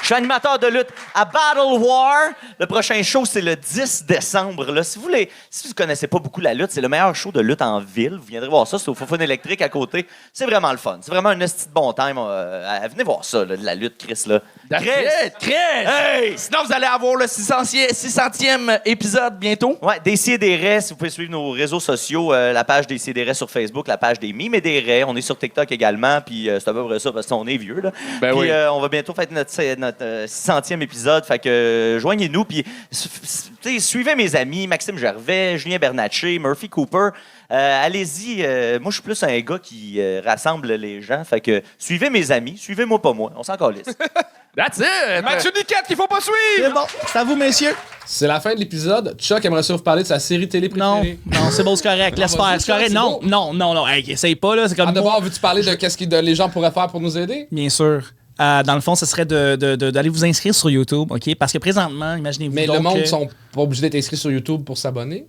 Je suis animateur de lutte à Battle War. Le prochain show, c'est le 10 décembre. Là. Si vous ne si vous connaissez pas beaucoup la lutte, c'est le meilleur show de lutte en ville. Vous viendrez voir ça, c'est au électrique à côté. C'est vraiment le fun. C'est vraiment un esti de bon time. euh, venez voir ça, de la lutte, Chris. Là. Chris! Chris! Hey! Sinon, vous allez avoir le 600e 600e épisode bientôt. Ouais, des CDR, si vous pouvez suivre nos réseaux sociaux, euh, la page des CDR sur Facebook, la page des Mimes et des Raies. On est sur TikTok également, puis euh, c'est à peu près ça parce qu'on est vieux. Là. Ben puis oui. euh, on va bientôt faire notre, notre euh, 600e épisode, fait que euh, joignez-nous, puis suivez mes amis, Maxime Gervais, Julien Bernatchez, Murphy Cooper. Euh, Allez-y, euh, moi je suis plus un gars qui euh, rassemble les gens, fait que suivez mes amis, suivez-moi pas moi, on s'en calisse. That's it! Mathieu Niquette qu'il faut pas suivre! C'est bon, c'est à vous, messieurs. C'est la fin de l'épisode. Chuck aimerait ça vous parler de sa série télé Non, préférée. non, c'est bon, c'est correct. Laisse faire, c'est correct. Non, non, non, non. Hey, essaye pas, là. C'est comme. Ah, d'abord, veux-tu parler de qu'est-ce que de- les gens pourraient faire pour nous aider? Bien sûr. Euh, dans le fond, ce serait de- de- de- d'aller vous inscrire sur YouTube, OK? Parce que présentement, imaginez-vous. Mais donc le monde que- sont pas obligés d'être inscrits sur YouTube pour s'abonner.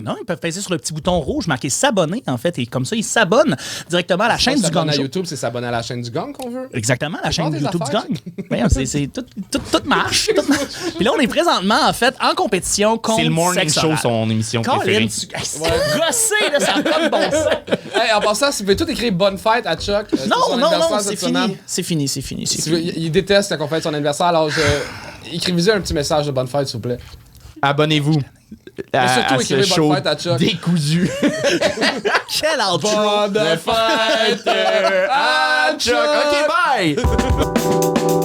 Non, ils peuvent peser sur le petit bouton rouge marqué s'abonner, en fait. Et comme ça, ils s'abonnent directement à la chaîne du Gang s'abonner à. YouTube, c'est s'abonner à la chaîne du Gang qu'on veut. Exactement, la chaîne YouTube affaires. du Gang. C'est, c'est tout, tout, tout marche. tout marche. Puis là, on est présentement, en fait, en compétition contre C'est le morning Sexe show, Oral. son émission Colin, préférée. tu... C'est gossé, là, ça n'a pas de bon sens. Hey, en passant, si vous pouvez tout écrire bonne fête à Chuck. euh, Non, non, non, c'est fini. C'est fini, c'est fini, c'est Si vous- fini. il, il déteste quand on fait son anniversaire, alors je... écrivez un petit message de bonne fête, s'il vous plaît. Abonnez-vous à, surtout à ce bonne show fête à Chuck. décousu. Quel outro! Bonne fête à Chuck. OK, bye!